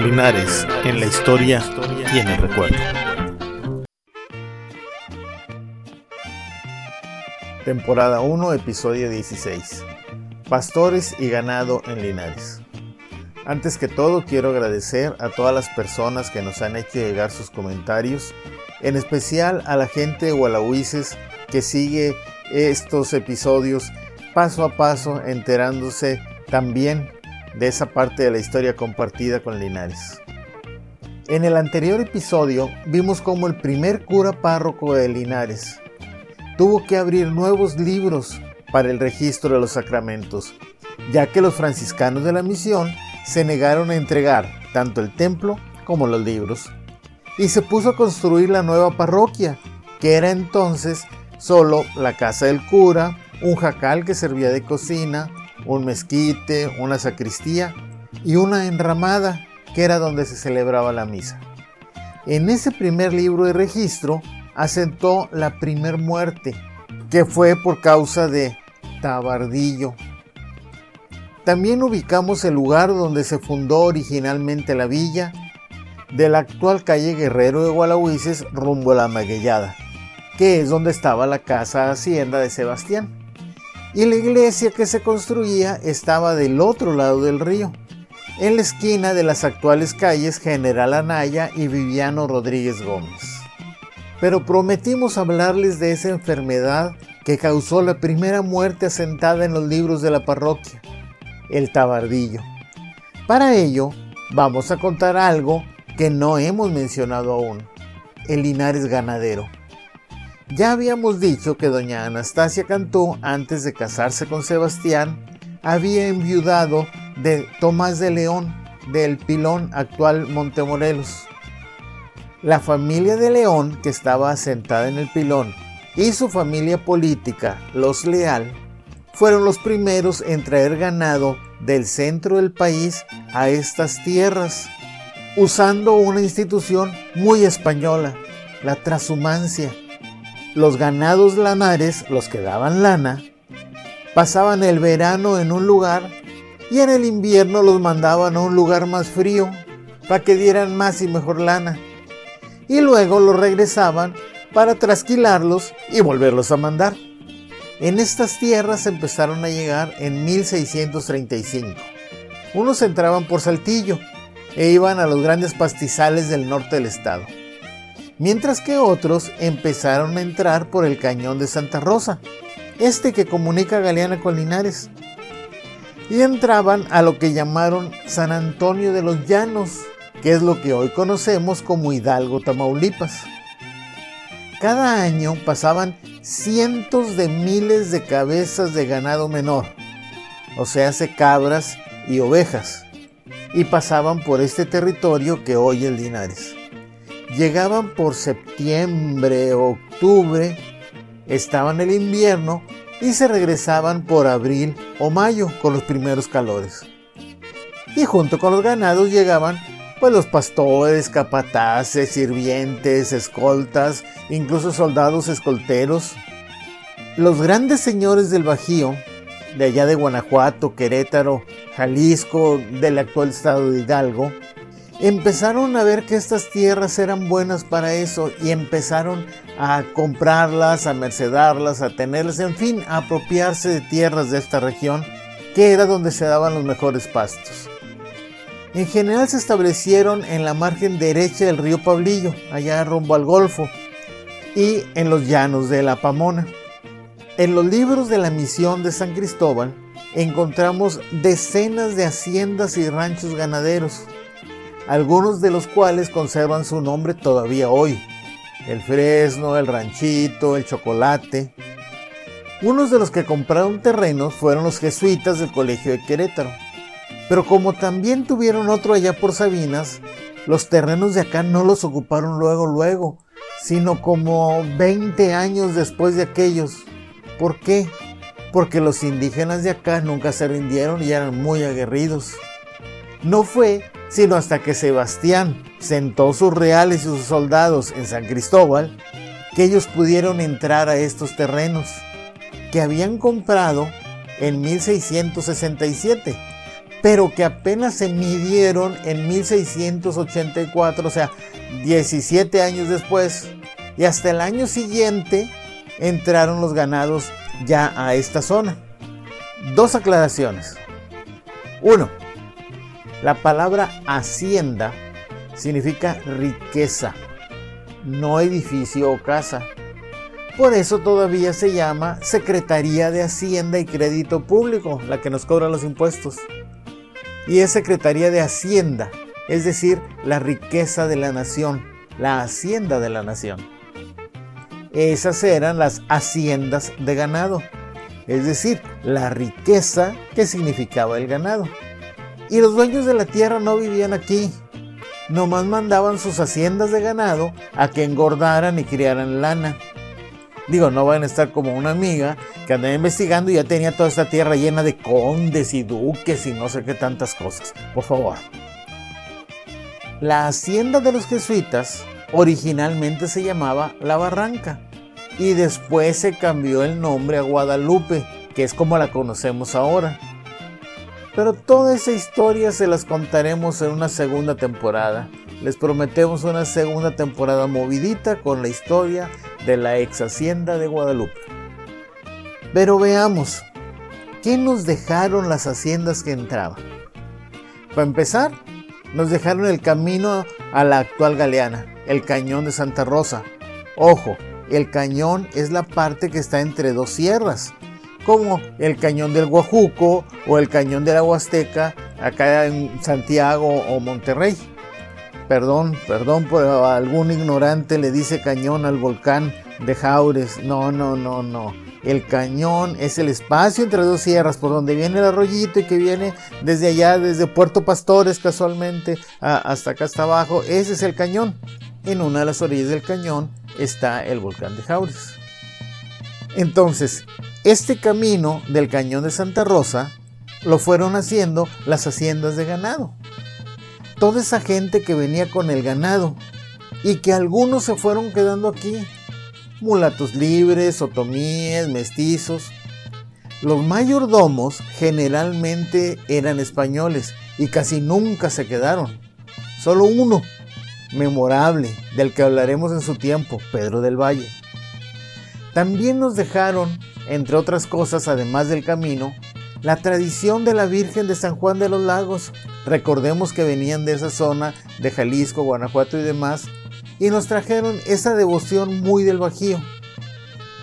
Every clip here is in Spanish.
Linares en la historia y en el recuerdo. Temporada 1, episodio 16. Pastores y ganado en Linares. Antes que todo quiero agradecer a todas las personas que nos han hecho llegar sus comentarios, en especial a la gente de Gualahuises que sigue estos episodios paso a paso enterándose también de esa parte de la historia compartida con Linares. En el anterior episodio vimos cómo el primer cura párroco de Linares tuvo que abrir nuevos libros para el registro de los sacramentos, ya que los franciscanos de la misión se negaron a entregar tanto el templo como los libros. Y se puso a construir la nueva parroquia, que era entonces solo la casa del cura, un jacal que servía de cocina, un mezquite, una sacristía y una enramada que era donde se celebraba la misa. En ese primer libro de registro asentó la primer muerte, que fue por causa de Tabardillo. También ubicamos el lugar donde se fundó originalmente la villa, de la actual calle Guerrero de Gualahuises rumbo a la Maguellada, que es donde estaba la casa hacienda de Sebastián y la iglesia que se construía estaba del otro lado del río, en la esquina de las actuales calles General Anaya y Viviano Rodríguez Gómez. Pero prometimos hablarles de esa enfermedad que causó la primera muerte asentada en los libros de la parroquia, el tabardillo. Para ello, vamos a contar algo que no hemos mencionado aún, el Linares ganadero. Ya habíamos dicho que doña Anastasia Cantú, antes de casarse con Sebastián, había enviudado de Tomás de León, del Pilón, actual Montemorelos. La familia de León, que estaba asentada en el Pilón, y su familia política, los Leal, fueron los primeros en traer ganado del centro del país a estas tierras, usando una institución muy española, la transhumancia los ganados lanares, los que daban lana, pasaban el verano en un lugar y en el invierno los mandaban a un lugar más frío para que dieran más y mejor lana. Y luego los regresaban para trasquilarlos y volverlos a mandar. En estas tierras empezaron a llegar en 1635. Unos entraban por Saltillo e iban a los grandes pastizales del norte del estado mientras que otros empezaron a entrar por el cañón de Santa Rosa, este que comunica Galeana con Linares, y entraban a lo que llamaron San Antonio de los Llanos, que es lo que hoy conocemos como Hidalgo, Tamaulipas. Cada año pasaban cientos de miles de cabezas de ganado menor, o sea, cabras y ovejas, y pasaban por este territorio que hoy es Linares llegaban por septiembre, octubre, estaban el invierno y se regresaban por abril o mayo con los primeros calores. Y junto con los ganados llegaban pues los pastores, capataces, sirvientes, escoltas, incluso soldados escolteros. Los grandes señores del Bajío, de allá de Guanajuato, Querétaro, Jalisco, del actual estado de Hidalgo, empezaron a ver que estas tierras eran buenas para eso y empezaron a comprarlas, a mercedarlas, a tenerlas, en fin, a apropiarse de tierras de esta región, que era donde se daban los mejores pastos. En general se establecieron en la margen derecha del río Pablillo, allá rumbo al Golfo, y en los llanos de la Pamona. En los libros de la misión de San Cristóbal encontramos decenas de haciendas y ranchos ganaderos, algunos de los cuales conservan su nombre todavía hoy. El fresno, el ranchito, el chocolate. Unos de los que compraron terrenos fueron los jesuitas del Colegio de Querétaro. Pero como también tuvieron otro allá por Sabinas, los terrenos de acá no los ocuparon luego, luego, sino como 20 años después de aquellos. ¿Por qué? Porque los indígenas de acá nunca se rindieron y eran muy aguerridos. No fue sino hasta que Sebastián sentó sus reales y sus soldados en San Cristóbal, que ellos pudieron entrar a estos terrenos que habían comprado en 1667, pero que apenas se midieron en 1684, o sea, 17 años después, y hasta el año siguiente entraron los ganados ya a esta zona. Dos aclaraciones. Uno, la palabra hacienda significa riqueza, no edificio o casa. Por eso todavía se llama Secretaría de Hacienda y Crédito Público, la que nos cobra los impuestos. Y es Secretaría de Hacienda, es decir, la riqueza de la nación, la hacienda de la nación. Esas eran las haciendas de ganado, es decir, la riqueza que significaba el ganado. Y los dueños de la tierra no vivían aquí, nomás mandaban sus haciendas de ganado a que engordaran y criaran lana. Digo, no van a estar como una amiga que andaba investigando y ya tenía toda esta tierra llena de condes y duques y no sé qué tantas cosas. Por favor. La hacienda de los jesuitas originalmente se llamaba La Barranca y después se cambió el nombre a Guadalupe, que es como la conocemos ahora. Pero toda esa historia se las contaremos en una segunda temporada. Les prometemos una segunda temporada movidita con la historia de la ex hacienda de Guadalupe. Pero veamos, ¿qué nos dejaron las haciendas que entraban? Para empezar, nos dejaron el camino a la actual Galeana, el cañón de Santa Rosa. Ojo, el cañón es la parte que está entre dos sierras, como el cañón del Guajuco o el cañón de la Huasteca, acá en Santiago o Monterrey. Perdón, perdón por algún ignorante le dice cañón al volcán de Jaures. No, no, no, no. El cañón es el espacio entre dos sierras por donde viene el arroyito y que viene desde allá, desde Puerto Pastores casualmente, hasta acá hasta abajo. Ese es el cañón. En una de las orillas del cañón está el volcán de Jaures. Entonces, este camino del cañón de Santa Rosa lo fueron haciendo las haciendas de ganado toda esa gente que venía con el ganado y que algunos se fueron quedando aquí. Mulatos libres, otomíes, mestizos. Los mayordomos generalmente eran españoles y casi nunca se quedaron. Solo uno, memorable, del que hablaremos en su tiempo, Pedro del Valle. También nos dejaron, entre otras cosas, además del camino, la tradición de la Virgen de San Juan de los Lagos. Recordemos que venían de esa zona de Jalisco, Guanajuato y demás, y nos trajeron esa devoción muy del Bajío.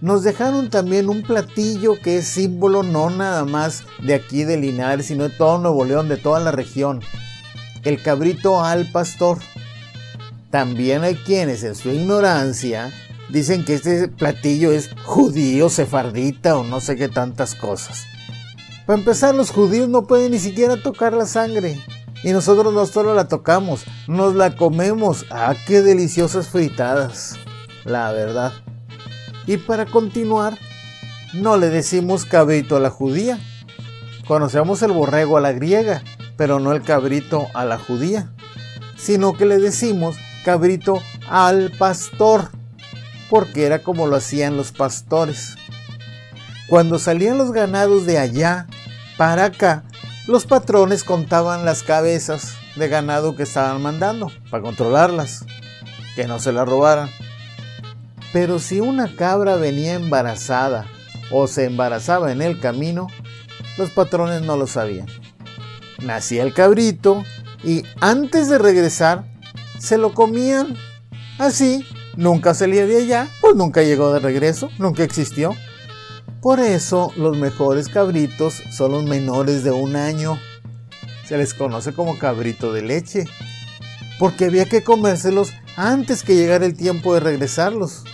Nos dejaron también un platillo que es símbolo no nada más de aquí de Linares, sino de todo Nuevo León, de toda la región. El cabrito al pastor. También hay quienes en su ignorancia dicen que este platillo es judío, sefardita o no sé qué tantas cosas. Para empezar, los judíos no pueden ni siquiera tocar la sangre. Y nosotros no solo la tocamos, nos la comemos. ¡Ah, qué deliciosas fritadas! La verdad. Y para continuar, no le decimos cabrito a la judía. Conocemos el borrego a la griega, pero no el cabrito a la judía. Sino que le decimos cabrito al pastor, porque era como lo hacían los pastores. Cuando salían los ganados de allá para acá, los patrones contaban las cabezas de ganado que estaban mandando para controlarlas, que no se las robaran. Pero si una cabra venía embarazada o se embarazaba en el camino, los patrones no lo sabían. Nacía el cabrito y antes de regresar se lo comían. Así, nunca salía de allá, pues nunca llegó de regreso, nunca existió. Por eso los mejores cabritos son los menores de un año. Se les conoce como cabrito de leche. Porque había que comérselos antes que llegara el tiempo de regresarlos.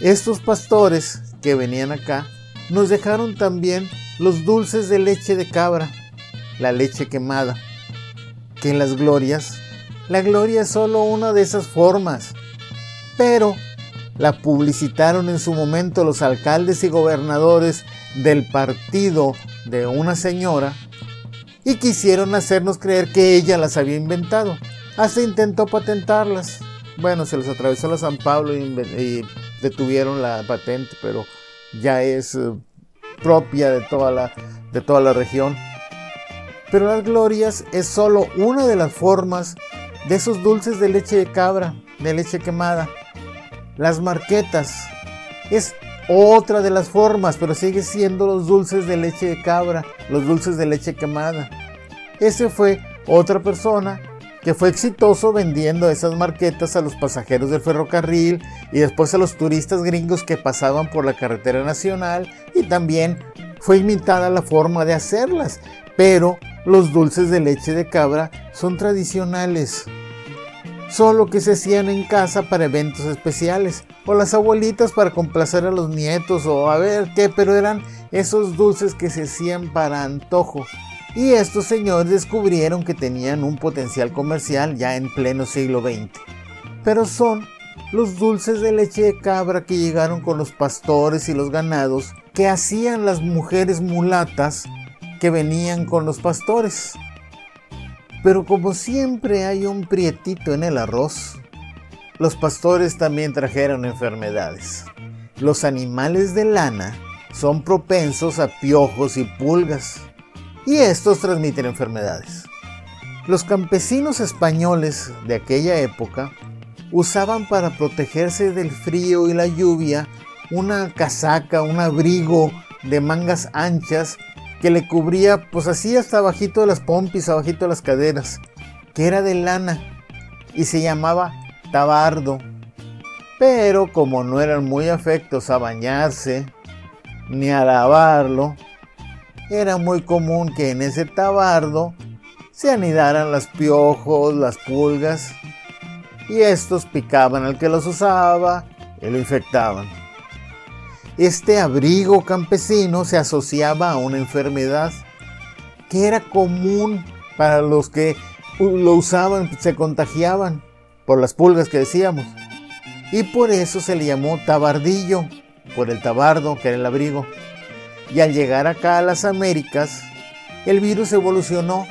Estos pastores que venían acá nos dejaron también los dulces de leche de cabra, la leche quemada, que en las glorias, la gloria es solo una de esas formas, pero la publicitaron en su momento los alcaldes y gobernadores del partido de una señora y quisieron hacernos creer que ella las había inventado. Hasta intentó patentarlas. Bueno, se les atravesó la San Pablo y, detuvieron la patente, pero ya es eh, propia de toda la, de toda la región. Pero las glorias es solo una de las formas de esos dulces de leche de cabra, de leche quemada. Las marquetas. Es otra de las formas, pero sigue siendo los dulces de leche de cabra, los dulces de leche quemada. Ese fue otra persona que fue exitoso vendiendo esas marquetas a los pasajeros del ferrocarril y después a los turistas gringos que pasaban por la carretera nacional y también fue imitada la forma de hacerlas, pero los dulces de leche de cabra son tradicionales, solo que se hacían en casa para eventos especiales, o las abuelitas para complacer a los nietos, o a ver qué, pero eran esos dulces que se hacían para antojo. Y estos señores descubrieron que tenían un potencial comercial ya en pleno siglo XX. Pero son los dulces de leche de cabra que llegaron con los pastores y los ganados que hacían las mujeres mulatas que venían con los pastores. Pero como siempre hay un prietito en el arroz, los pastores también trajeron enfermedades. Los animales de lana son propensos a piojos y pulgas y estos transmiten enfermedades. Los campesinos españoles de aquella época usaban para protegerse del frío y la lluvia una casaca, un abrigo de mangas anchas que le cubría pues así hasta abajito de las pompis, abajito de las caderas, que era de lana y se llamaba tabardo. Pero como no eran muy afectos a bañarse ni a lavarlo, era muy común que en ese tabardo se anidaran los piojos, las pulgas, y estos picaban al que los usaba y lo infectaban. Este abrigo campesino se asociaba a una enfermedad que era común para los que lo usaban, se contagiaban por las pulgas que decíamos. Y por eso se le llamó tabardillo, por el tabardo, que era el abrigo. Y al llegar acá a las Américas, el virus evolucionó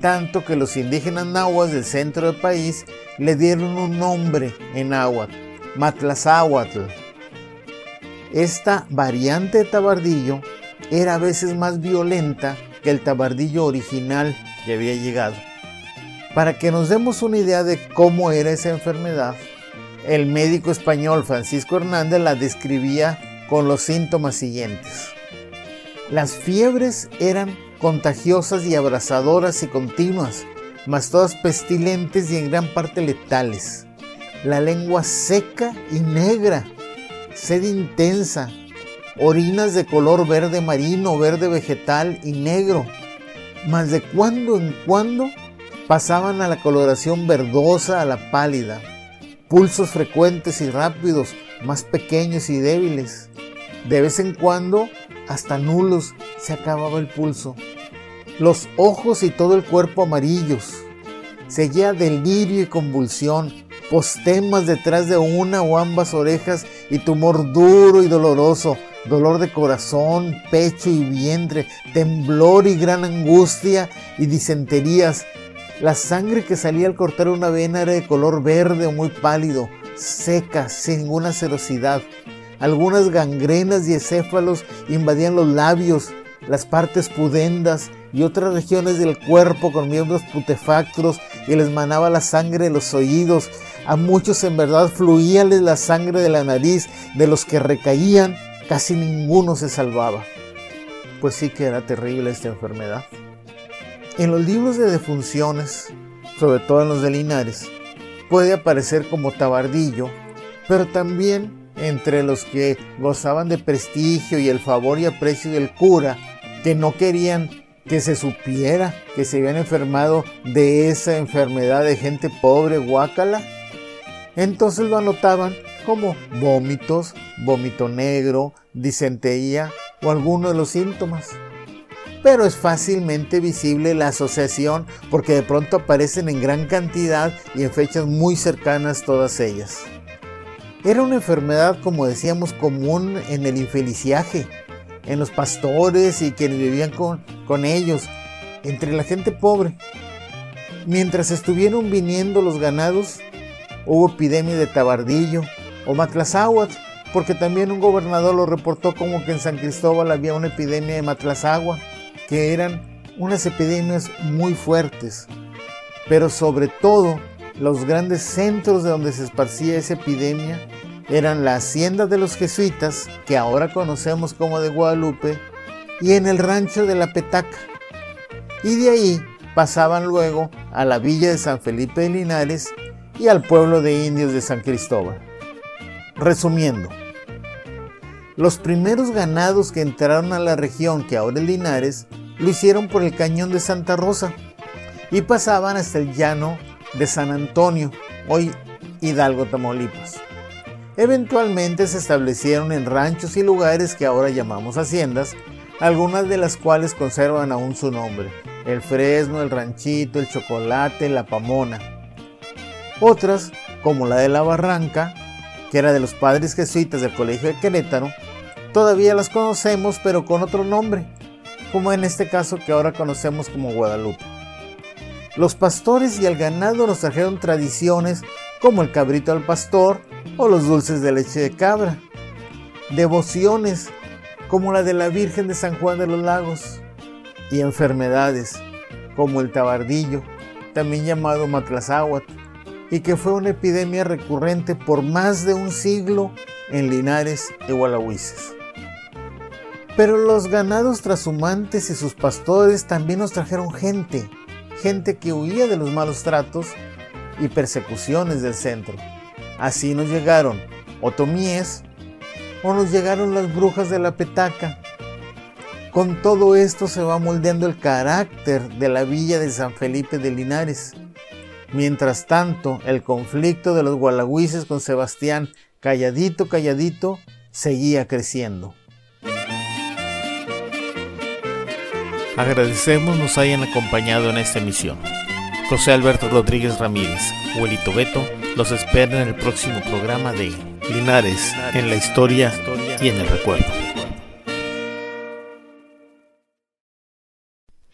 tanto que los indígenas nahuas del centro del país le dieron un nombre en náhuatl, Matlazáhuatl. Esta variante de tabardillo era a veces más violenta que el tabardillo original que había llegado. Para que nos demos una idea de cómo era esa enfermedad, el médico español Francisco Hernández la describía con los síntomas siguientes. Las fiebres eran contagiosas y abrasadoras y continuas, mas todas pestilentes y en gran parte letales. La lengua seca y negra, sed intensa, orinas de color verde marino, verde vegetal y negro, mas de cuando en cuando pasaban a la coloración verdosa a la pálida, pulsos frecuentes y rápidos, más pequeños y débiles. De vez en cuando hasta nulos, se acababa el pulso. Los ojos y todo el cuerpo amarillos. Seguía delirio y convulsión, postemas detrás de una o ambas orejas y tumor duro y doloroso, dolor de corazón, pecho y vientre, temblor y gran angustia y disenterías. La sangre que salía al cortar una vena era de color verde o muy pálido, seca, sin ninguna serosidad. Algunas gangrenas y encéfalos invadían los labios, las partes pudendas y otras regiones del cuerpo con miembros putefactos y les manaba la sangre de los oídos. A muchos en verdad fluíales la sangre de la nariz, de los que recaían, casi ninguno se salvaba. Pues sí que era terrible esta enfermedad. En los libros de defunciones, sobre todo en los de Linares, puede aparecer como tabardillo, pero también entre los que gozaban de prestigio y el favor y aprecio del cura, que no querían que se supiera que se habían enfermado de esa enfermedad de gente pobre, guácala. Entonces lo anotaban como vómitos, vómito negro, disentería o alguno de los síntomas. Pero es fácilmente visible la asociación porque de pronto aparecen en gran cantidad y en fechas muy cercanas todas ellas. Era una enfermedad, como decíamos, común en el infeliciaje, en los pastores y quienes vivían con, con ellos, entre la gente pobre. Mientras estuvieron viniendo los ganados, hubo epidemia de tabardillo o matlazáhuatl, porque también un gobernador lo reportó como que en San Cristóbal había una epidemia de matlazáhuatl, que eran unas epidemias muy fuertes, pero sobre todo los grandes centros de donde se esparcía esa epidemia eran la hacienda de los jesuitas, que ahora conocemos como de Guadalupe, y en el rancho de la Petaca. Y de ahí pasaban luego a la villa de San Felipe de Linares y al pueblo de indios de San Cristóbal. Resumiendo, los primeros ganados que entraron a la región que ahora es Linares lo hicieron por el cañón de Santa Rosa y pasaban hasta el llano de San Antonio, hoy Hidalgo, Tamaulipas. Eventualmente se establecieron en ranchos y lugares que ahora llamamos haciendas, algunas de las cuales conservan aún su nombre, el Fresno, el Ranchito, el Chocolate, la Pamona. Otras, como la de la Barranca, que era de los padres jesuitas del Colegio de Querétaro, todavía las conocemos pero con otro nombre, como en este caso que ahora conocemos como Guadalupe. Los pastores y el ganado nos trajeron tradiciones como el cabrito al pastor o los dulces de leche de cabra, devociones como la de la Virgen de San Juan de los Lagos y enfermedades como el tabardillo, también llamado matlazáhuatl, y que fue una epidemia recurrente por más de un siglo en Linares y Gualahuises. Pero los ganados trashumantes y sus pastores también nos trajeron gente, gente que huía de los malos tratos y persecuciones del centro. Así nos llegaron otomíes o nos llegaron las brujas de la petaca. Con todo esto se va moldeando el carácter de la villa de San Felipe de Linares. Mientras tanto, el conflicto de los gualagüises con Sebastián, calladito, calladito, seguía creciendo. Agradecemos nos hayan acompañado en esta emisión. José Alberto Rodríguez Ramírez, Huelito Beto, los espera en el próximo programa de Linares, en la historia y en el recuerdo.